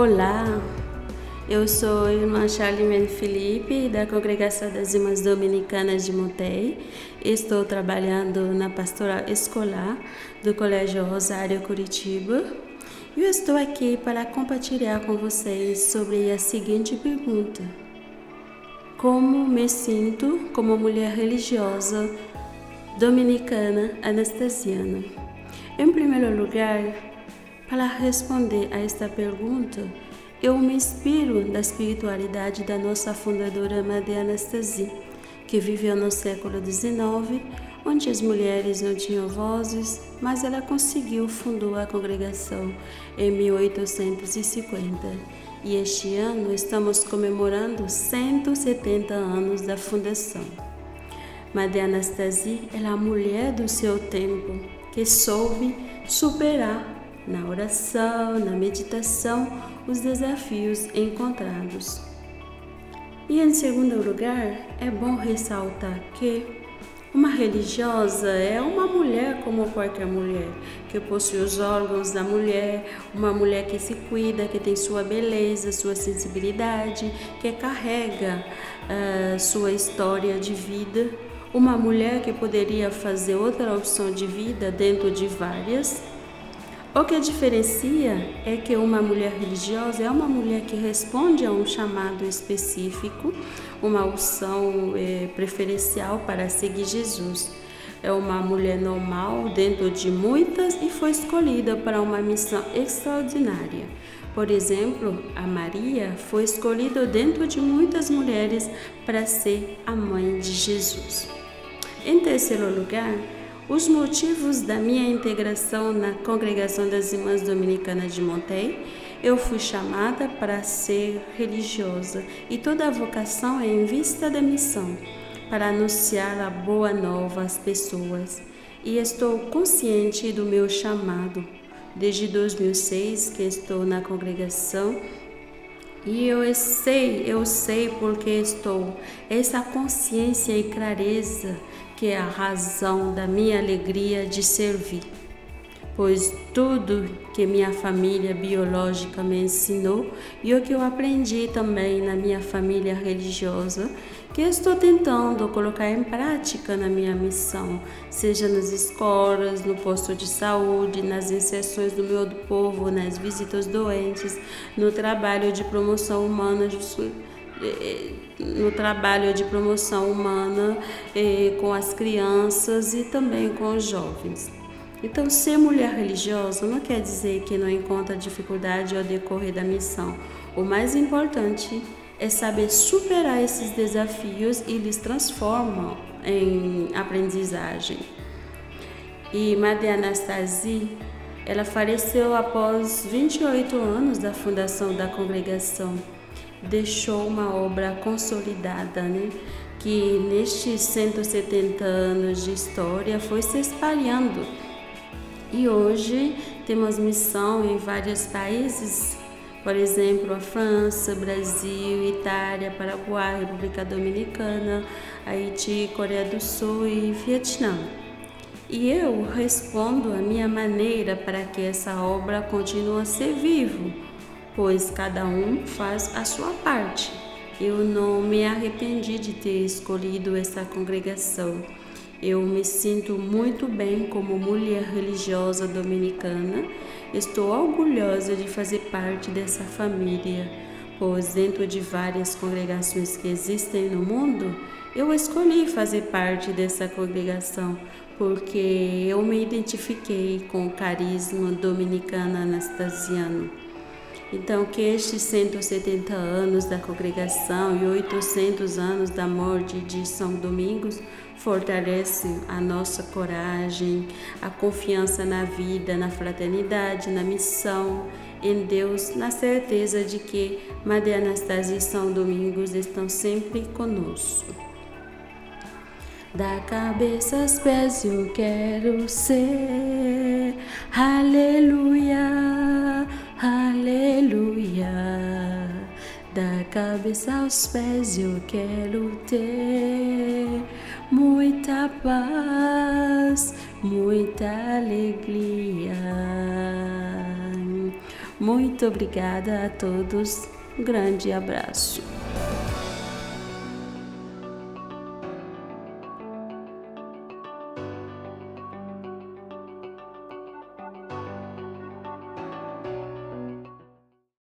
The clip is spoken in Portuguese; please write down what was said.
Olá, eu sou a irmã Charlimene Felipe, da Congregação das Irmãs Dominicanas de Montei. Estou trabalhando na pastoral escolar do Colégio Rosário Curitiba. E eu estou aqui para compartilhar com vocês sobre a seguinte pergunta: Como me sinto como mulher religiosa dominicana anestesiana? Em primeiro lugar, para responder a esta pergunta, eu me inspiro da espiritualidade da nossa fundadora Madre Anastasia, que viveu no século XIX, onde as mulheres não tinham vozes, mas ela conseguiu fundar a congregação em 1850. E este ano estamos comemorando 170 anos da fundação. Madre Anastasia é a mulher do seu tempo que soube superar na oração, na meditação, os desafios encontrados. E em segundo lugar, é bom ressaltar que uma religiosa é uma mulher como qualquer mulher, que possui os órgãos da mulher, uma mulher que se cuida, que tem sua beleza, sua sensibilidade, que carrega uh, sua história de vida. Uma mulher que poderia fazer outra opção de vida dentro de várias, o que diferencia é que uma mulher religiosa é uma mulher que responde a um chamado específico, uma unção é, preferencial para seguir Jesus. É uma mulher normal dentro de muitas e foi escolhida para uma missão extraordinária. Por exemplo, a Maria foi escolhida dentro de muitas mulheres para ser a mãe de Jesus. Em terceiro lugar, os motivos da minha integração na Congregação das Irmãs Dominicanas de Montei, eu fui chamada para ser religiosa e toda a vocação é em vista da missão, para anunciar a boa nova às pessoas. E estou consciente do meu chamado. Desde 2006 que estou na congregação e eu sei, eu sei porque estou. Essa consciência e clareza que é a razão da minha alegria de servir. Pois tudo que minha família biológica me ensinou e o que eu aprendi também na minha família religiosa, que estou tentando colocar em prática na minha missão, seja nas escolas, no posto de saúde, nas inserções do meu povo, nas visitas doentes, no trabalho de promoção humana no trabalho de promoção humana eh, com as crianças e também com os jovens. Então, ser mulher religiosa não quer dizer que não encontra dificuldade ao decorrer da missão. O mais importante é saber superar esses desafios e eles transformam em aprendizagem. E Maria Anastasia, ela faleceu após 28 anos da fundação da congregação deixou uma obra consolidada, né? que nestes 170 anos de história foi se espalhando. E hoje temos missão em vários países, por exemplo, a França, Brasil, Itália, Paraguai, República Dominicana, Haiti, Coreia do Sul e Vietnã. E eu respondo a minha maneira para que essa obra continue a ser viva pois cada um faz a sua parte. Eu não me arrependi de ter escolhido essa congregação. Eu me sinto muito bem como mulher religiosa dominicana. Estou orgulhosa de fazer parte dessa família, pois dentro de várias congregações que existem no mundo, eu escolhi fazer parte dessa congregação porque eu me identifiquei com o carisma dominicano anastasiano. Então, que estes 170 anos da congregação e 800 anos da morte de São Domingos fortalecem a nossa coragem, a confiança na vida, na fraternidade, na missão, em Deus, na certeza de que Maria Anastasia e São Domingos estão sempre conosco. Da cabeça aos pés eu quero ser, aleluia. Aleluia. Da cabeça aos pés eu quero ter muita paz, muita alegria. Muito obrigada a todos. Um grande abraço.